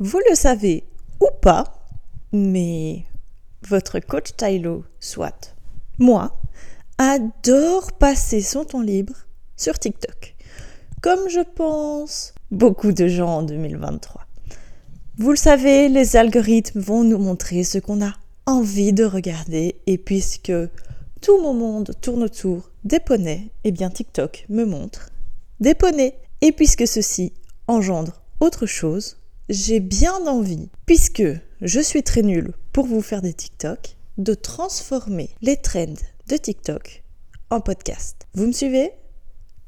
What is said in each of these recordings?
Vous le savez ou pas, mais votre coach Tylo, soit moi, adore passer son temps libre sur TikTok. Comme je pense beaucoup de gens en 2023. Vous le savez, les algorithmes vont nous montrer ce qu'on a envie de regarder et puisque tout mon monde tourne autour des poneys, eh bien TikTok me montre des poneys. Et puisque ceci engendre autre chose, j'ai bien envie, puisque je suis très nulle pour vous faire des TikTok, de transformer les trends de TikTok en podcast. Vous me suivez?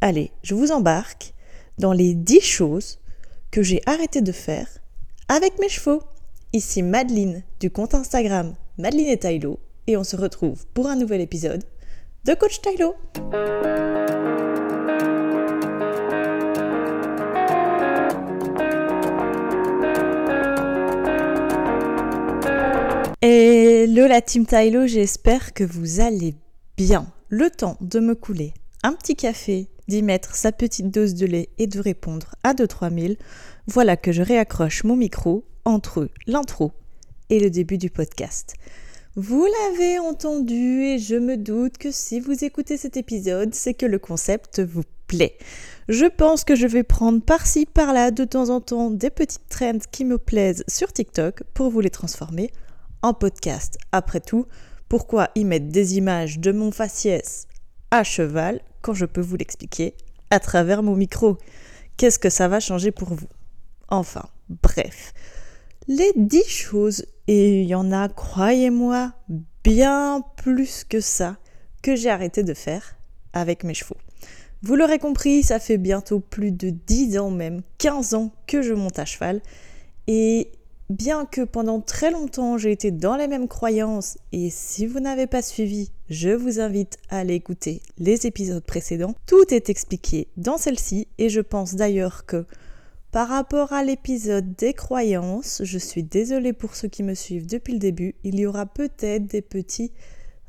Allez, je vous embarque dans les 10 choses que j'ai arrêté de faire avec mes chevaux. Ici Madeline du compte Instagram Madeline et Tylo et on se retrouve pour un nouvel épisode de Coach Tylo. Hello la team Tylo, j'espère que vous allez bien. Le temps de me couler un petit café, d'y mettre sa petite dose de lait et de répondre à 2-3 000, voilà que je réaccroche mon micro entre l'intro et le début du podcast. Vous l'avez entendu et je me doute que si vous écoutez cet épisode, c'est que le concept vous plaît. Je pense que je vais prendre par-ci, par-là, de temps en temps, des petites trends qui me plaisent sur TikTok pour vous les transformer en podcast. Après tout, pourquoi y mettre des images de mon faciès à cheval quand je peux vous l'expliquer à travers mon micro? Qu'est-ce que ça va changer pour vous? Enfin, bref. Les dix choses, et il y en a, croyez-moi, bien plus que ça, que j'ai arrêté de faire avec mes chevaux. Vous l'aurez compris, ça fait bientôt plus de 10 ans même, 15 ans que je monte à cheval. Et bien que pendant très longtemps j'ai été dans les mêmes croyances, et si vous n'avez pas suivi, je vous invite à aller écouter les épisodes précédents, tout est expliqué dans celle-ci, et je pense d'ailleurs que par rapport à l'épisode des croyances, je suis désolée pour ceux qui me suivent depuis le début, il y aura peut-être des petits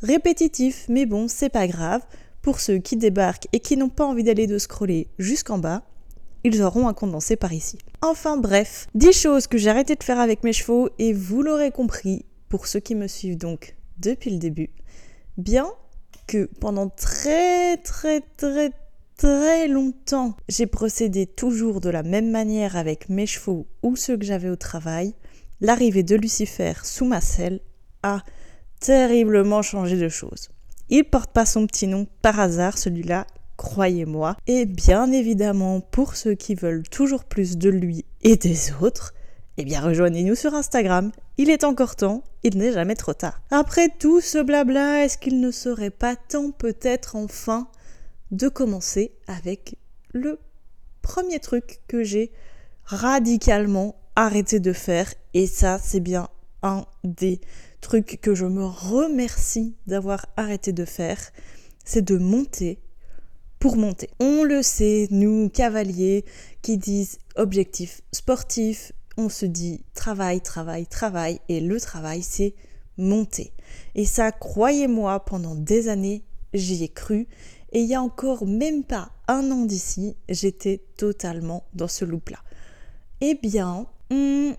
répétitifs, mais bon, c'est pas grave. Pour ceux qui débarquent et qui n'ont pas envie d'aller de scroller jusqu'en bas, ils auront un condensé par ici. Enfin bref, 10 choses que j'ai arrêté de faire avec mes chevaux et vous l'aurez compris, pour ceux qui me suivent donc depuis le début, bien que pendant très très très très longtemps j'ai procédé toujours de la même manière avec mes chevaux ou ceux que j'avais au travail, l'arrivée de Lucifer sous ma selle a terriblement changé de choses. Il porte pas son petit nom par hasard, celui-là, croyez-moi. Et bien évidemment, pour ceux qui veulent toujours plus de lui et des autres, eh bien rejoignez-nous sur Instagram. Il est encore temps, il n'est jamais trop tard. Après tout ce blabla, est-ce qu'il ne serait pas temps peut-être enfin de commencer avec le premier truc que j'ai radicalement arrêté de faire? Et ça c'est bien un des trucs que je me remercie d'avoir arrêté de faire, c'est de monter pour monter. On le sait, nous, cavaliers, qui disent objectif sportif, on se dit travail, travail, travail, et le travail, c'est monter. Et ça, croyez-moi, pendant des années, j'y ai cru, et il y a encore même pas un an d'ici, j'étais totalement dans ce loop-là. Eh bien, hmm,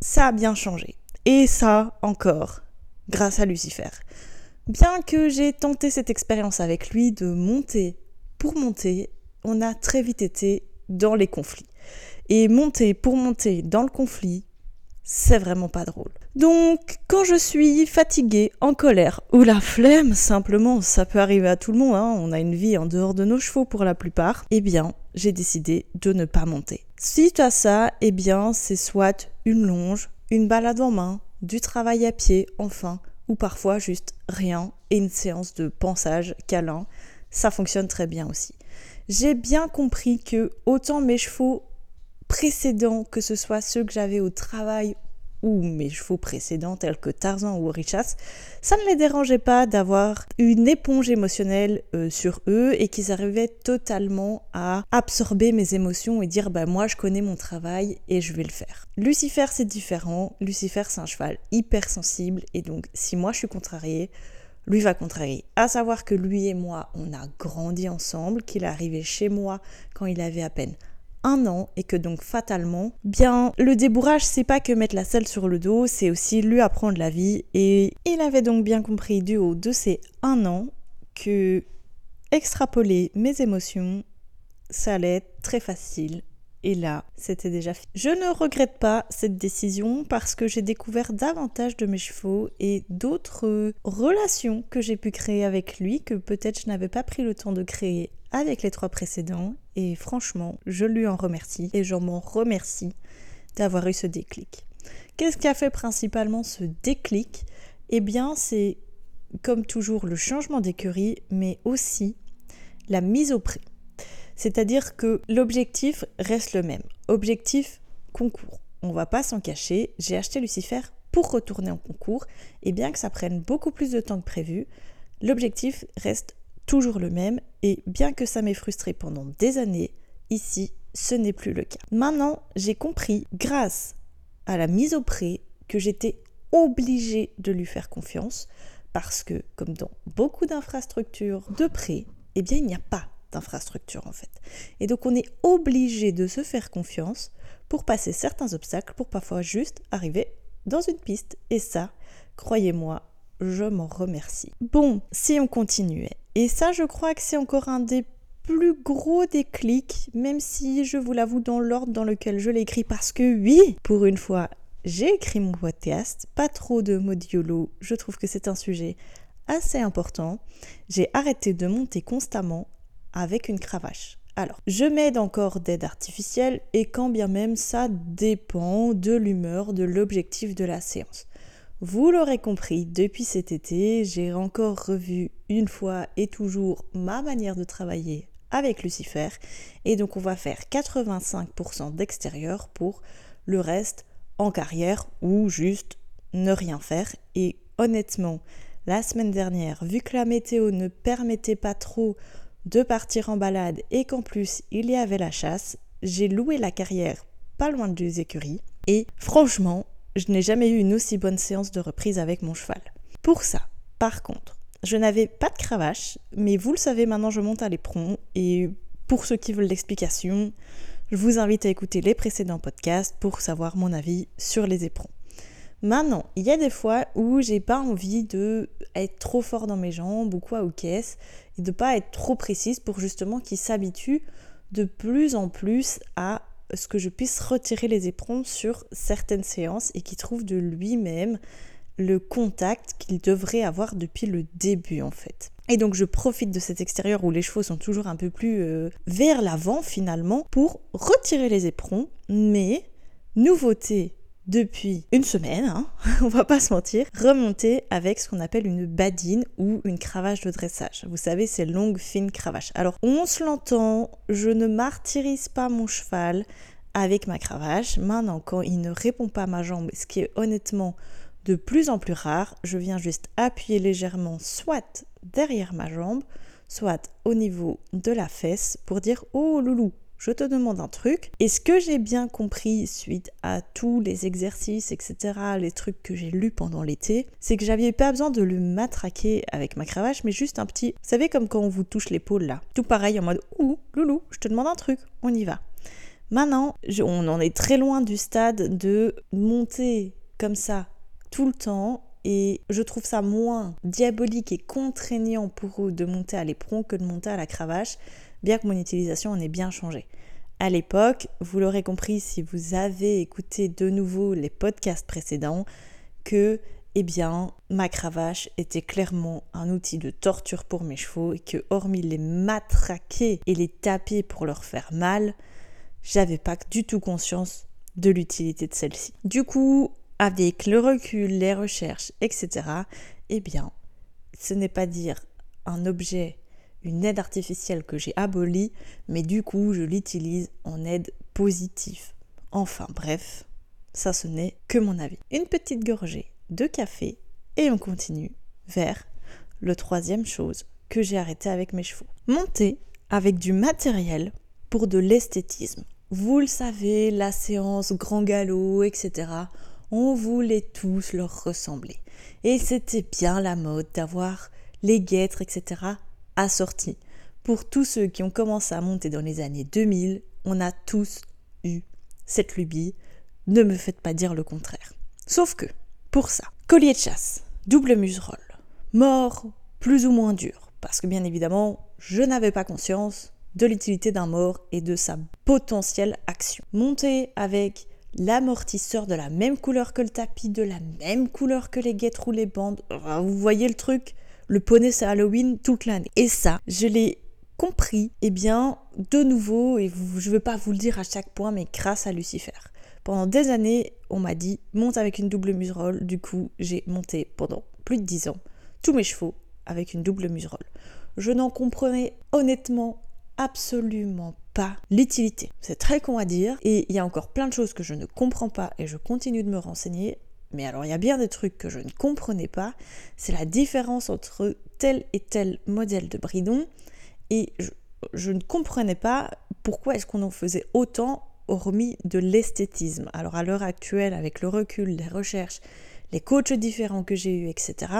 ça a bien changé. Et ça, encore, grâce à Lucifer. Bien que j'ai tenté cette expérience avec lui de monter pour monter, on a très vite été dans les conflits. Et monter pour monter dans le conflit, c'est vraiment pas drôle. Donc, quand je suis fatiguée, en colère ou la flemme, simplement, ça peut arriver à tout le monde, hein, on a une vie en dehors de nos chevaux pour la plupart, eh bien, j'ai décidé de ne pas monter. Suite à ça, eh bien, c'est soit une longe, une balade en main, du travail à pied, enfin, ou parfois juste rien et une séance de pensage câlin ça fonctionne très bien aussi. J'ai bien compris que autant mes chevaux précédents, que ce soit ceux que j'avais au travail ou mes chevaux précédents tels que Tarzan ou Richas, ça ne les dérangeait pas d'avoir une éponge émotionnelle euh, sur eux et qu'ils arrivaient totalement à absorber mes émotions et dire bah moi je connais mon travail et je vais le faire. Lucifer c'est différent, Lucifer c'est un cheval hyper sensible et donc si moi je suis contrariée, lui va contrarier. À savoir que lui et moi, on a grandi ensemble, qu'il est arrivé chez moi quand il avait à peine un an et que donc fatalement, bien le débourrage c'est pas que mettre la selle sur le dos, c'est aussi lui apprendre la vie et il avait donc bien compris du haut de ces un an que extrapoler mes émotions, ça allait être très facile et là, c'était déjà fini. Je ne regrette pas cette décision parce que j'ai découvert davantage de mes chevaux et d'autres relations que j'ai pu créer avec lui que peut-être je n'avais pas pris le temps de créer avec les trois précédents. Et franchement, je lui en remercie et je m'en remercie d'avoir eu ce déclic. Qu'est-ce qui a fait principalement ce déclic? Eh bien, c'est comme toujours le changement d'écurie, mais aussi la mise au prix. C'est-à-dire que l'objectif reste le même. Objectif concours. On va pas s'en cacher, j'ai acheté Lucifer pour retourner en concours et bien que ça prenne beaucoup plus de temps que prévu, l'objectif reste toujours le même et bien que ça m'ait frustré pendant des années, ici ce n'est plus le cas. Maintenant, j'ai compris grâce à la mise au prix que j'étais obligée de lui faire confiance parce que comme dans beaucoup d'infrastructures de prêt, eh bien il n'y a pas d'infrastructure en fait. Et donc on est obligé de se faire confiance pour passer certains obstacles, pour parfois juste arriver dans une piste. Et ça, croyez-moi, je m'en remercie. Bon, si on continuait. Et ça, je crois que c'est encore un des plus gros déclics, même si je vous l'avoue dans l'ordre dans lequel je l'ai écrit, parce que oui, pour une fois, j'ai écrit mon podcast, pas trop de modiolo, je trouve que c'est un sujet assez important. J'ai arrêté de monter constamment avec une cravache. Alors, je m'aide encore d'aide artificielle et quand bien même ça dépend de l'humeur, de l'objectif de la séance. Vous l'aurez compris, depuis cet été, j'ai encore revu une fois et toujours ma manière de travailler avec Lucifer et donc on va faire 85% d'extérieur pour le reste en carrière ou juste ne rien faire et honnêtement, la semaine dernière, vu que la météo ne permettait pas trop de partir en balade et qu'en plus il y avait la chasse, j'ai loué la carrière pas loin des écuries et franchement, je n'ai jamais eu une aussi bonne séance de reprise avec mon cheval. Pour ça, par contre, je n'avais pas de cravache, mais vous le savez maintenant, je monte à l'éperon et pour ceux qui veulent l'explication, je vous invite à écouter les précédents podcasts pour savoir mon avis sur les éperons. Maintenant, il y a des fois où j'ai pas envie de être trop fort dans mes jambes ou quoi ou qu'est-ce de pas être trop précise pour justement qu'il s'habitue de plus en plus à ce que je puisse retirer les éperons sur certaines séances et qu'il trouve de lui-même le contact qu'il devrait avoir depuis le début en fait. Et donc je profite de cet extérieur où les chevaux sont toujours un peu plus euh, vers l'avant finalement pour retirer les éperons, mais nouveauté depuis une semaine, hein, on va pas se mentir, remonter avec ce qu'on appelle une badine ou une cravache de dressage. Vous savez, ces longues, fines cravaches. Alors, on se l'entend, je ne martyrise pas mon cheval avec ma cravache. Maintenant, quand il ne répond pas à ma jambe, ce qui est honnêtement de plus en plus rare, je viens juste appuyer légèrement soit derrière ma jambe, soit au niveau de la fesse pour dire Oh loulou, je te demande un truc. Et ce que j'ai bien compris suite à tous les exercices, etc., les trucs que j'ai lus pendant l'été, c'est que j'avais pas besoin de le matraquer avec ma cravache, mais juste un petit, vous savez, comme quand on vous touche l'épaule là. Tout pareil en mode, ouh, loulou, je te demande un truc, on y va. Maintenant, on en est très loin du stade de monter comme ça tout le temps et je trouve ça moins diabolique et contraignant pour eux de monter à l'éperon que de monter à la cravache bien que mon utilisation en ait bien changé. À l'époque, vous l'aurez compris si vous avez écouté de nouveau les podcasts précédents, que eh bien, ma cravache était clairement un outil de torture pour mes chevaux et que, hormis les matraquer et les taper pour leur faire mal, j'avais pas du tout conscience de l'utilité de celle-ci. Du coup, avec le recul, les recherches, etc., eh bien, ce n'est pas dire un objet une aide artificielle que j'ai abolie, mais du coup je l'utilise en aide positive. Enfin bref, ça ce n'est que mon avis. Une petite gorgée de café et on continue vers le troisième chose que j'ai arrêté avec mes chevaux. Monter avec du matériel pour de l'esthétisme. Vous le savez, la séance grand galop, etc. On voulait tous leur ressembler. Et c'était bien la mode d'avoir les guêtres, etc assorti. Pour tous ceux qui ont commencé à monter dans les années 2000, on a tous eu cette lubie. Ne me faites pas dire le contraire. Sauf que, pour ça, collier de chasse, double muserolle, mort plus ou moins dur, parce que bien évidemment, je n'avais pas conscience de l'utilité d'un mort et de sa potentielle action. Monter avec l'amortisseur de la même couleur que le tapis, de la même couleur que les guêtres ou les bandes. Vous voyez le truc? Le poney c'est Halloween toute l'année. Et ça, je l'ai compris, eh bien, de nouveau, et je ne veux pas vous le dire à chaque point, mais grâce à Lucifer. Pendant des années, on m'a dit monte avec une double muserolle. Du coup, j'ai monté pendant plus de 10 ans tous mes chevaux avec une double muserolle. Je n'en comprenais honnêtement absolument pas l'utilité. C'est très con à dire et il y a encore plein de choses que je ne comprends pas et je continue de me renseigner. Mais alors il y a bien des trucs que je ne comprenais pas. C'est la différence entre tel et tel modèle de bridon et je, ne comprenais pas pourquoi est-ce qu'on en faisait autant hormis de l'esthétisme. Alors à l'heure actuelle, avec le recul, les recherches, les coachs différents que j'ai eus, etc.,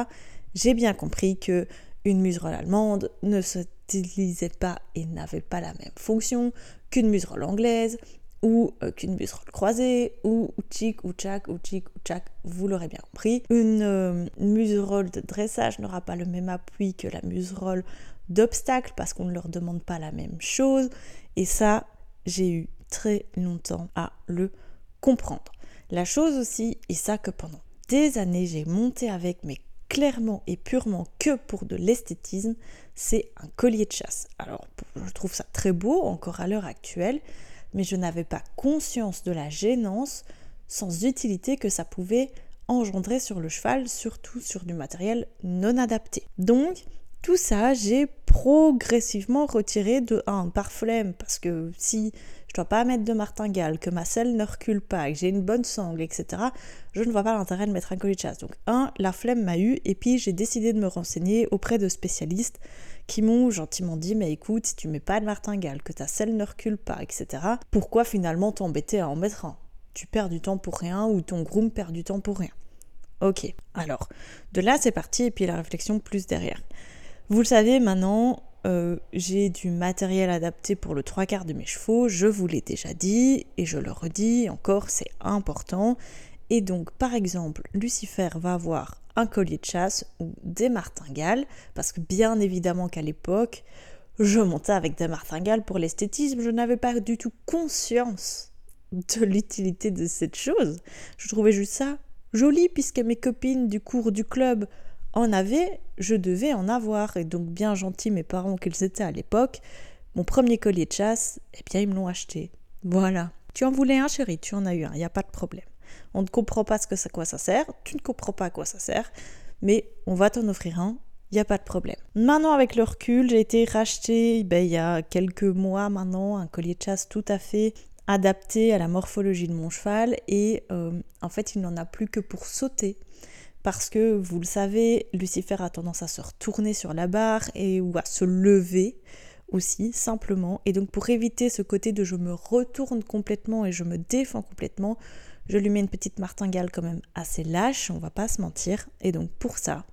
j'ai bien compris que une muserolle allemande ne s'utilisait pas et n'avait pas la même fonction qu'une muserolle anglaise ou euh, qu'une muserolle croisée ou chic ou tchac ou chic ou tchac, vous l'aurez bien compris. Une euh, muserolle de dressage n'aura pas le même appui que la muserolle d'obstacle parce qu'on ne leur demande pas la même chose et ça, j'ai eu très longtemps à le comprendre. La chose aussi, et ça que pendant des années j'ai monté avec mes clairement et purement que pour de l'esthétisme, c'est un collier de chasse. Alors, je trouve ça très beau encore à l'heure actuelle, mais je n'avais pas conscience de la gênance sans utilité que ça pouvait engendrer sur le cheval, surtout sur du matériel non adapté. Donc, tout ça, j'ai progressivement retiré de 1 par flemme, parce que si je dois pas mettre de martingale, que ma selle ne recule pas, que j'ai une bonne sangle, etc., je ne vois pas l'intérêt de mettre un collier de chasse. Donc, un, la flemme m'a eu, et puis j'ai décidé de me renseigner auprès de spécialistes qui m'ont gentiment dit Mais écoute, si tu mets pas de martingale, que ta selle ne recule pas, etc., pourquoi finalement t'embêter à en mettre un? Tu perds du temps pour rien, ou ton groom perd du temps pour rien. Ok, alors, de là c'est parti, et puis la réflexion plus derrière. Vous le savez maintenant, euh, j'ai du matériel adapté pour le trois quarts de mes chevaux, je vous l'ai déjà dit et je le redis encore, c'est important. Et donc, par exemple, Lucifer va avoir un collier de chasse ou des martingales, parce que bien évidemment qu'à l'époque, je montais avec des martingales pour l'esthétisme, je n'avais pas du tout conscience de l'utilité de cette chose. Je trouvais juste ça joli, puisque mes copines du cours du club en avait, je devais en avoir. Et donc, bien gentils mes parents qu'ils étaient à l'époque, mon premier collier de chasse, eh bien, ils me l'ont acheté. Voilà. Tu en voulais un, chéri, tu en as eu un, il n'y a pas de problème. On ne comprend pas ce que ça, quoi ça sert, tu ne comprends pas à quoi ça sert, mais on va t'en offrir un, il n'y a pas de problème. Maintenant, avec le recul, j'ai été racheté ben, il y a quelques mois maintenant un collier de chasse tout à fait adapté à la morphologie de mon cheval. Et euh, en fait, il n'en a plus que pour sauter. Parce que vous le savez, Lucifer a tendance à se retourner sur la barre et ou à se lever aussi simplement. Et donc pour éviter ce côté de je me retourne complètement et je me défends complètement, je lui mets une petite martingale quand même assez lâche, on va pas se mentir et donc pour ça,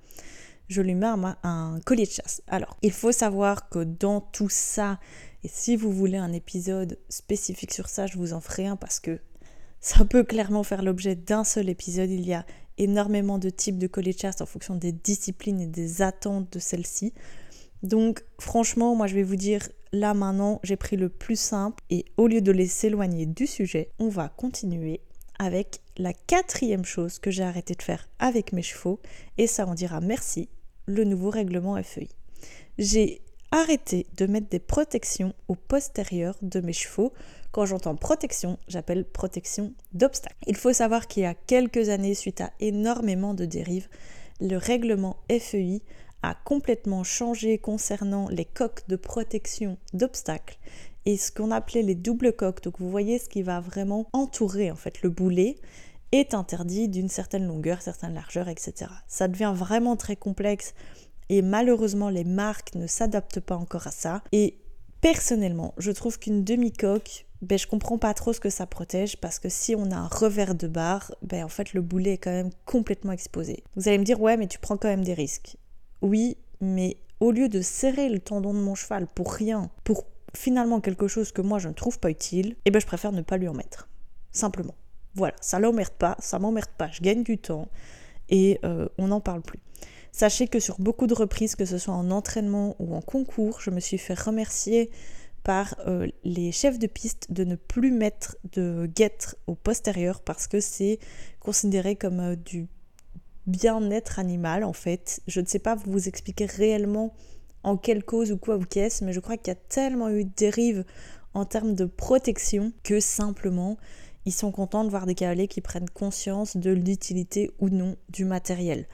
je lui mets un, collier de chasse. Alors, il faut savoir que dans tout ça et si vous voulez un épisode spécifique sur ça, je vous en ferai un parce que ça peut clairement faire l'objet d'un seul épisode. Il y a énormément de types de collier de chasse en fonction des disciplines et des attentes de celles-ci. Donc franchement, moi je vais vous dire, là maintenant, j'ai pris le plus simple et au lieu de les s'éloigner du sujet, on va continuer avec la quatrième chose que j'ai arrêté de faire avec mes chevaux et ça on dira merci, le nouveau règlement FEI. J'ai arrêté de mettre des protections au postérieur de mes chevaux quand j'entends protection, j'appelle protection d'obstacles. Il faut savoir qu'il y a quelques années, suite à énormément de dérives, le règlement FEI a complètement changé concernant les coques de protection d'obstacles et ce qu'on appelait les doubles coques. Donc vous voyez ce qui va vraiment entourer en fait le boulet est interdit d'une certaine longueur, certaine largeur, etc. Ça devient vraiment très complexe et malheureusement les marques ne s'adaptent pas encore à ça. Et personnellement, je trouve qu'une demi-coque ben, je comprends pas trop ce que ça protège parce que si on a un revers de barre, ben, en fait le boulet est quand même complètement exposé. Vous allez me dire ouais mais tu prends quand même des risques. Oui, mais au lieu de serrer le tendon de mon cheval pour rien, pour finalement quelque chose que moi je ne trouve pas utile, eh ben je préfère ne pas lui en mettre. Simplement. Voilà, ça l'emmerde pas, ça m'emmerde pas, je gagne du temps et euh, on n'en parle plus. Sachez que sur beaucoup de reprises, que ce soit en entraînement ou en concours, je me suis fait remercier par euh, les chefs de piste de ne plus mettre de guêtre au postérieur parce que c'est considéré comme euh, du bien-être animal en fait. Je ne sais pas vous expliquer réellement en quelle cause ou quoi ou qu'est-ce, mais je crois qu'il y a tellement eu de dérives en termes de protection que simplement ils sont contents de voir des cavaliers qui prennent conscience de l'utilité ou non du matériel.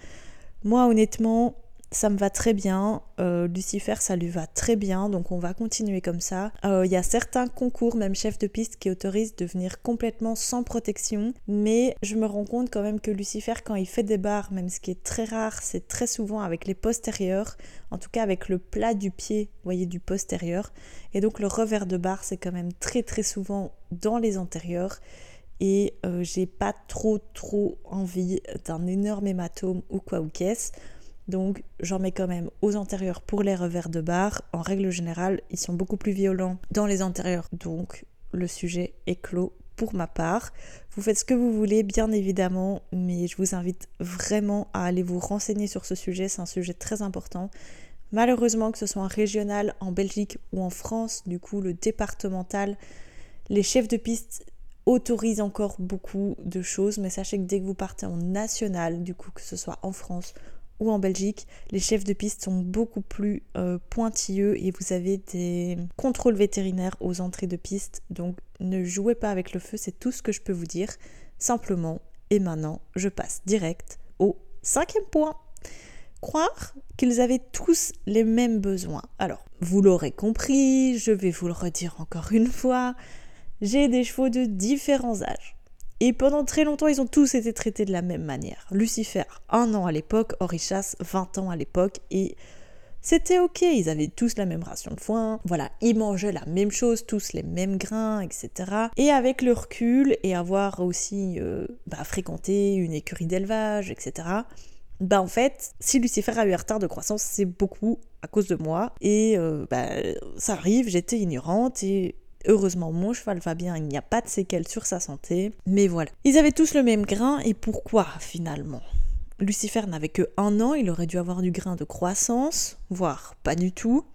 Moi honnêtement, ça me va très bien. Euh, Lucifer, ça lui va très bien, donc on va continuer comme ça. Euh, il y a certains concours, même chef de piste, qui autorisent de venir complètement sans protection, mais je me rends compte quand même que Lucifer, quand il fait des barres, même ce qui est très rare, c'est très souvent avec les postérieurs, en tout cas avec le plat du pied, vous voyez, du postérieur. Et donc le revers de barre, c'est quand même très très souvent dans les antérieurs et euh, j'ai pas trop trop envie d'un énorme hématome ou quoi ou qu'est-ce. Donc j'en mets quand même aux antérieurs pour les revers de barre. En règle générale, ils sont beaucoup plus violents dans les antérieurs. Donc le sujet est clos pour ma part. Vous faites ce que vous voulez, bien évidemment, mais je vous invite vraiment à aller vous renseigner sur ce sujet. C'est un sujet très important. Malheureusement, que ce soit en régional, en Belgique ou en France, du coup, le départemental, les chefs de piste autorisent encore beaucoup de choses, mais sachez que dès que vous partez en national, du coup, que ce soit en France en Belgique, les chefs de piste sont beaucoup plus euh, pointilleux et vous avez des contrôles vétérinaires aux entrées de piste. Donc ne jouez pas avec le feu, c'est tout ce que je peux vous dire. Simplement, et maintenant, je passe direct au cinquième point. Croire qu'ils avaient tous les mêmes besoins. Alors, vous l'aurez compris, je vais vous le redire encore une fois, j'ai des chevaux de différents âges. Et pendant très longtemps, ils ont tous été traités de la même manière. Lucifer, un an à l'époque, Orichas, 20 ans à l'époque, et c'était ok, ils avaient tous la même ration de foin, voilà, ils mangeaient la même chose, tous les mêmes grains, etc. Et avec le recul et avoir aussi euh, bah, fréquenté une écurie d'élevage, etc., bah en fait, si Lucifer a eu un retard de croissance, c'est beaucoup à cause de moi. Et euh, bah, ça arrive, j'étais ignorante et Heureusement, mon cheval va bien, il n'y a pas de séquelles sur sa santé. Mais voilà. Ils avaient tous le même grain, et pourquoi finalement? Lucifer n'avait que un an, il aurait dû avoir du grain de croissance, voire pas du tout.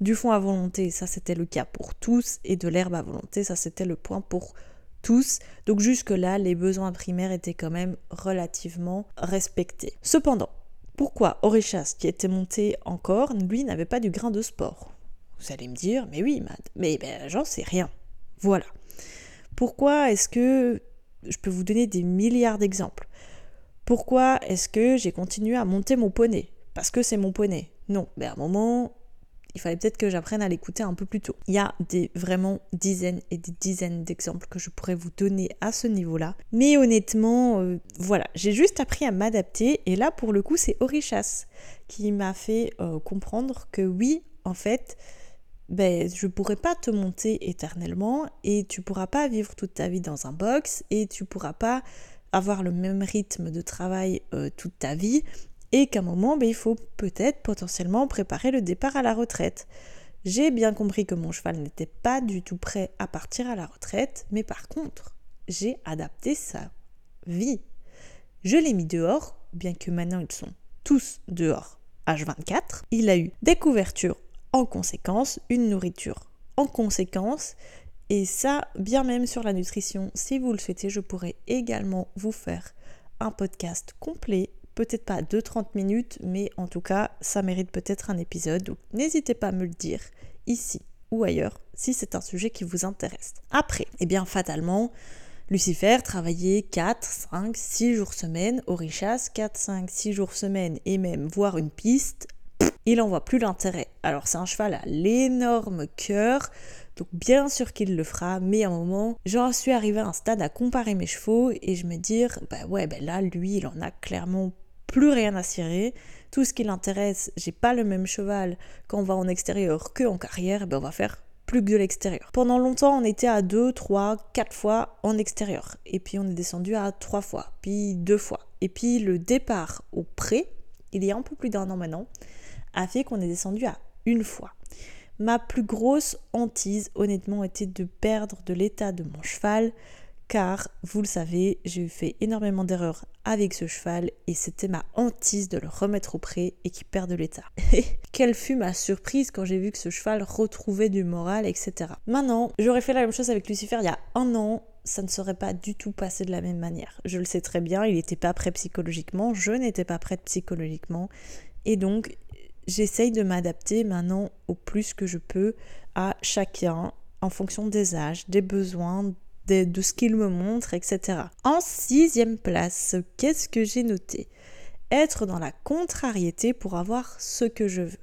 Du fond à volonté, ça c'était le cas pour tous, et de l'herbe à volonté, ça c'était le point pour tous. Donc jusque-là, les besoins primaires étaient quand même relativement respectés. Cependant, pourquoi Orichas, qui était monté en corne, lui n'avait pas du grain de sport? Vous allez me dire, mais oui, Mad, mais ben, j'en sais rien. Voilà. Pourquoi est-ce que je peux vous donner des milliards d'exemples? Pourquoi est-ce que j'ai continué à monter mon poney? Parce que c'est mon poney. Non, mais à un moment, il fallait peut-être que j'apprenne à l'écouter un peu plus tôt. Il y a des vraiment dizaines et des dizaines d'exemples que je pourrais vous donner à ce niveau-là. Mais honnêtement, euh, voilà, j'ai juste appris à m'adapter et là pour le coup c'est Orichas qui m'a fait euh, comprendre que oui, en fait, ben, je pourrais pas te monter éternellement et tu pourras pas vivre toute ta vie dans un box et tu pourras pas avoir le même rythme de travail euh, toute ta vie et qu'à un moment ben, il faut peut-être potentiellement préparer le départ à la retraite. J'ai bien compris que mon cheval n'était pas du tout prêt à partir à la retraite, mais par contre, j'ai adapté sa vie. Je l'ai mis dehors, bien que maintenant ils sont tous dehors H24. Il a eu des couvertures en conséquence, une nourriture en conséquence. Et ça, bien même sur la nutrition, si vous le souhaitez, je pourrais également vous faire un podcast complet. Peut-être pas de 30 minutes, mais en tout cas, ça mérite peut-être un épisode. Donc n'hésitez pas à me le dire ici ou ailleurs si c'est un sujet qui vous intéresse. Après, eh bien fatalement, Lucifer travaillait 4, 5, 6 jours semaine, Orichas 4, 5, 6 jours semaine et même voir une piste il en voit plus l'intérêt. Alors c'est un cheval à l'énorme cœur, donc bien sûr qu'il le fera, mais à un moment, j'en suis arrivée à un stade à comparer mes chevaux et je me dire, bah ouais, ben là, lui, il en a clairement plus rien à cirer. Tout ce qui l'intéresse, j'ai pas le même cheval quand on va en extérieur que en carrière, ben on va faire plus que de l'extérieur. Pendant longtemps, on était à 2, 3, 4 fois en extérieur. Et puis on est descendu à 3 fois, puis 2 fois. Et puis le départ au pré, il y a un peu plus d'un an maintenant, a fait qu'on est descendu à une fois. Ma plus grosse hantise, honnêtement, était de perdre de l'état de mon cheval, car, vous le savez, j'ai fait énormément d'erreurs avec ce cheval et c'était ma hantise de le remettre au pré et qu'il perde de l'état. Quelle fut ma surprise quand j'ai vu que ce cheval retrouvait du moral, etc. Maintenant, j'aurais fait la même chose avec Lucifer il y a un an, ça ne serait pas du tout passé de la même manière. Je le sais très bien, il n'était pas prêt psychologiquement, je n'étais pas prête psychologiquement et donc j'essaye de m'adapter maintenant au plus que je peux à chacun en fonction des âges, des besoins, de, ce qu'il me montre, etc. En sixième place, qu'est-ce que j'ai noté? Être dans la contrariété pour avoir ce que je veux.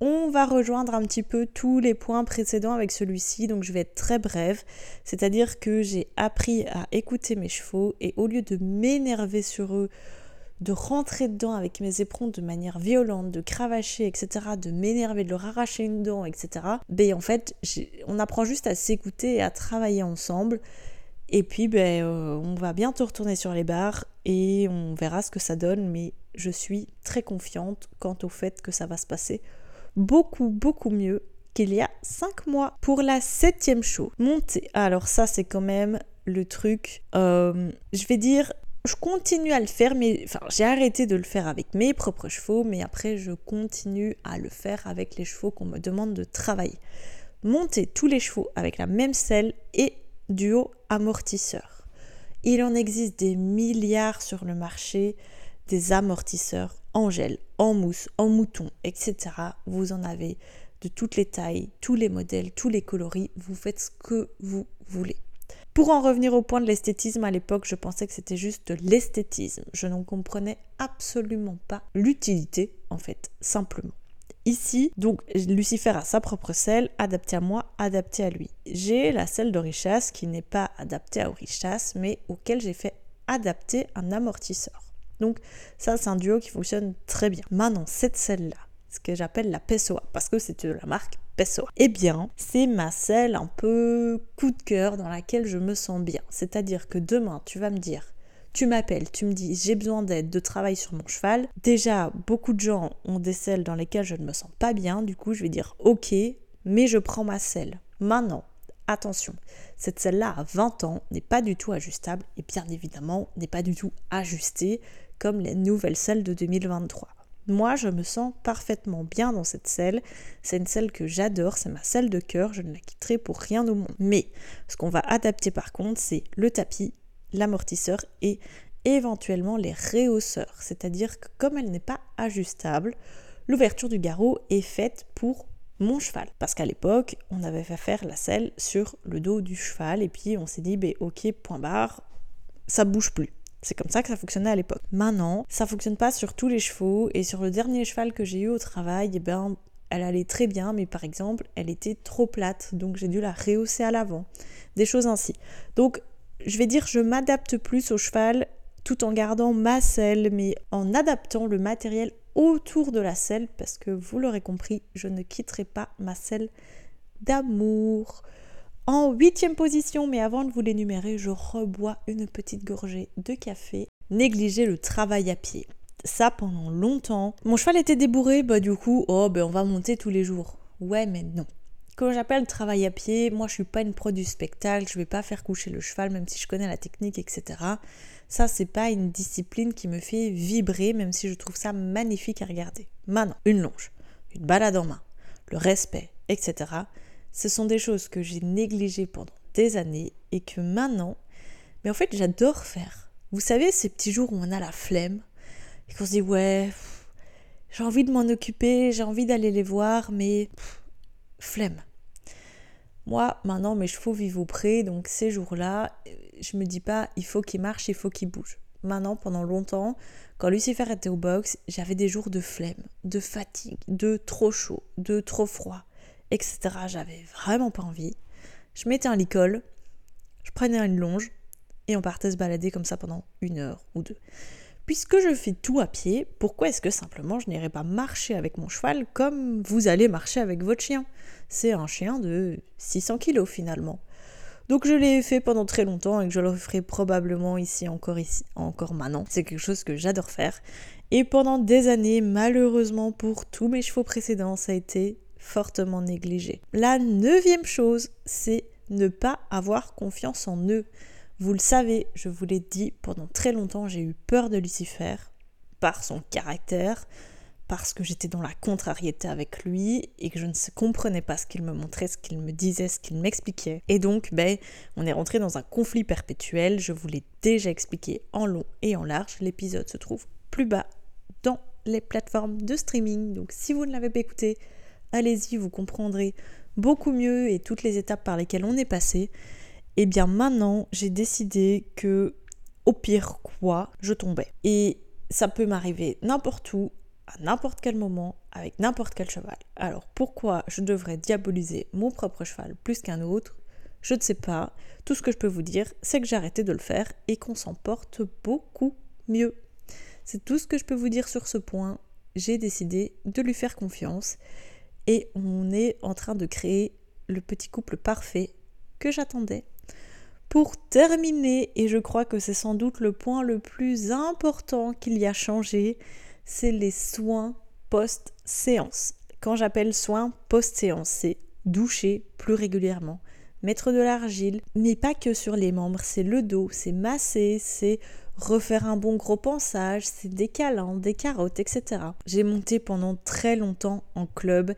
On va rejoindre un petit peu tous les points précédents avec celui-ci, donc je vais être très brève. C'est-à-dire que j'ai appris à écouter mes chevaux et au lieu de m'énerver sur eux de rentrer dedans avec mes éperons de manière violente, de cravacher, etc., de m'énerver, de leur arracher une dent, etc., ben en fait, on apprend juste à s'écouter et à travailler ensemble. Et puis, ben, euh, on va bientôt retourner sur les barres et on verra ce que ça donne, mais je suis très confiante quant au fait que ça va se passer beaucoup, beaucoup mieux qu'il y a 5 mois. Pour la septième show, monter. Alors ça, c'est quand même le truc, euh, je vais dire, je continue à le faire, mais enfin, j'ai arrêté de le faire avec mes propres chevaux, mais après, je continue à le faire avec les chevaux qu'on me demande de travailler. Monter tous les chevaux avec la même selle et duo amortisseur. Il en existe des milliards sur le marché des amortisseurs en gel, en mousse, en mouton, etc. Vous en avez de toutes les tailles, tous les modèles, tous les coloris. Vous faites ce que vous voulez. Pour en revenir au point de l'esthétisme, à l'époque, je pensais que c'était juste l'esthétisme. Je n'en comprenais absolument pas l'utilité, en fait, simplement. Ici, donc, Lucifer a sa propre selle, adaptée à moi, adaptée à lui. J'ai la selle d'Orichas qui n'est pas adaptée à Orichas, mais auquel j'ai fait adapter un amortisseur. Donc, ça, c'est un duo qui fonctionne très bien. Maintenant, cette selle-là, ce que j'appelle la Pessoa, parce que c'est de la marque Eh bien, c'est ma selle un peu coup de cœur dans laquelle je me sens bien. C'est-à-dire que demain, tu vas me dire, tu m'appelles, tu me dis j'ai besoin d'aide, de travail sur mon cheval. Déjà, beaucoup de gens ont des selles dans lesquelles je ne me sens pas bien. Du coup, je vais dire ok, mais je prends ma selle. Maintenant, attention, cette selle-là à 20 ans n'est pas du tout ajustable et bien évidemment n'est pas du tout ajustée comme les nouvelles selles de 2023. Moi, je me sens parfaitement bien dans cette selle. C'est une selle que j'adore, c'est ma selle de cœur, je ne la quitterai pour rien au monde. Mais ce qu'on va adapter par contre, c'est le tapis, l'amortisseur et éventuellement les réhausseurs. C'est-à-dire que comme elle n'est pas ajustable, l'ouverture du garrot est faite pour mon cheval. Parce qu'à l'époque, on avait fait faire la selle sur le dos du cheval et puis on s'est dit, ben, ok, point barre, ça bouge plus. C'est comme ça que ça fonctionnait à l'époque. Maintenant, ça fonctionne pas sur tous les chevaux et sur le dernier cheval que j'ai eu au travail, eh ben, elle allait très bien, mais par exemple, elle était trop plate, donc j'ai dû la rehausser à l'avant. Des choses ainsi. Donc, je vais dire, je m'adapte plus au cheval tout en gardant ma selle, mais en adaptant le matériel autour de la selle, parce que vous l'aurez compris, je ne quitterai pas ma selle d'amour. En huitième position, mais avant de vous l'énumérer, je rebois une petite gorgée de café. Négliger le travail à pied. Ça pendant longtemps. Mon cheval était débourré, bah du coup, oh ben on va monter tous les jours. Ouais, mais non. Quand j'appelle travail à pied, moi je suis pas une pro du spectacle, je vais pas faire coucher le cheval même si je connais la technique, etc. Ça, c'est pas une discipline qui me fait vibrer, même si je trouve ça magnifique à regarder. Maintenant, une longe, une balade en main, le respect, etc ce sont des choses que j'ai négligées pendant des années et que maintenant, mais en fait, j'adore faire. Vous savez, ces petits jours où on a la flemme et qu'on se dit, ouais, j'ai envie de m'en occuper, j'ai envie d'aller les voir, mais flemme. Moi, maintenant, mes chevaux vivent au pré, donc ces jours-là, je me dis pas, il faut qu'ils marchent, il faut qu'ils bougent. Maintenant, pendant longtemps, quand Lucifer était au box, j'avais des jours de flemme, de fatigue, de trop chaud, de trop froid etc. J'avais vraiment pas envie. Je mettais un licol, je prenais une longe et on partait se balader comme ça pendant une heure ou deux. Puisque je fais tout à pied, pourquoi est-ce que simplement je n'irai pas marcher avec mon cheval comme vous allez marcher avec votre chien? C'est un chien de 600 kilos finalement. Donc je l'ai fait pendant très longtemps et que je le ferai probablement ici encore ici encore maintenant. C'est quelque chose que j'adore faire. Et pendant des années, malheureusement pour tous mes chevaux précédents, ça a été fortement négligé. La neuvième chose, c'est ne pas avoir confiance en eux. Vous le savez, je vous l'ai dit, pendant très longtemps, j'ai eu peur de Lucifer par son caractère, parce que j'étais dans la contrariété avec lui et que je ne comprenais pas ce qu'il me montrait, ce qu'il me disait, ce qu'il m'expliquait. Et donc, ben, on est rentré dans un conflit perpétuel. Je vous l'ai déjà expliqué en long et en large. L'épisode se trouve plus bas dans les plateformes de streaming. Donc, si vous ne l'avez pas écouté, allez-y, vous comprendrez beaucoup mieux et toutes les étapes par lesquelles on est passé. Et eh bien maintenant, j'ai décidé que au pire quoi, je tombais. Et ça peut m'arriver n'importe où, à n'importe quel moment, avec n'importe quel cheval. Alors pourquoi je devrais diaboliser mon propre cheval plus qu'un autre? Je ne sais pas. Tout ce que je peux vous dire, c'est que j'ai arrêté de le faire et qu'on s'en porte beaucoup mieux. C'est tout ce que je peux vous dire sur ce point. J'ai décidé de lui faire confiance et on est en train de créer le petit couple parfait que j'attendais. Pour terminer, et je crois que c'est sans doute le point le plus important qu'il y a changé, c'est les soins post-séance. Quand j'appelle soins post-séance, c'est doucher plus régulièrement, mettre de l'argile, mais pas que sur les membres, c'est le dos, c'est masser, c'est refaire un bon gros pansage, c'est des câlins, des carottes, etc. J'ai monté pendant très longtemps en club,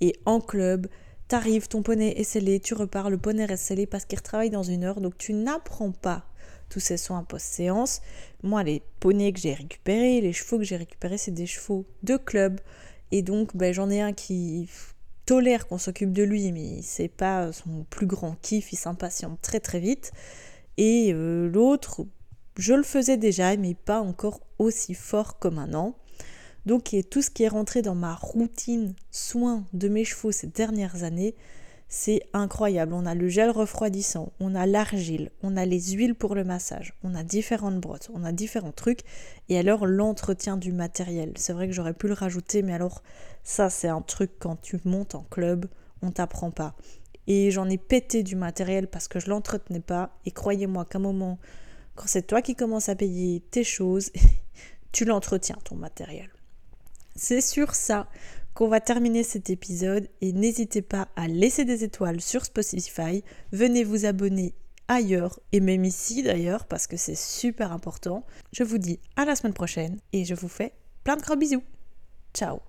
et en club, t'arrives, ton poney est scellé, tu repars, le poney reste scellé parce qu'il retravaille dans une heure, donc tu n'apprends pas tous ces soins post-séance. Moi, les poneys que j'ai récupérés, les chevaux que j'ai récupérés, c'est des chevaux de club. Et donc, ben, j'en ai un qui tolère qu'on s'occupe de lui, mais c'est pas son plus grand kiff, il s'impatiente très très vite. Et euh, l'autre, je le faisais déjà, mais pas encore aussi fort comme un an. Donc, tout ce qui est rentré dans ma routine soins de mes chevaux ces dernières années, c'est incroyable. On a le gel refroidissant, on a l'argile, on a les huiles pour le massage, on a différentes brottes, on a différents trucs. Et alors l'entretien du matériel. C'est vrai que j'aurais pu le rajouter, mais alors ça c'est un truc quand tu montes en club, on t'apprend pas. Et j'en ai pété du matériel parce que je l'entretenais pas. Et croyez-moi qu'à un moment, quand c'est toi qui commences à payer tes choses, tu l'entretiens ton matériel. C'est sur ça qu'on va terminer cet épisode et n'hésitez pas à laisser des étoiles sur Spotify. Venez vous abonner ailleurs et même ici d'ailleurs parce que c'est super important. Je vous dis à la semaine prochaine et je vous fais plein de gros bisous. Ciao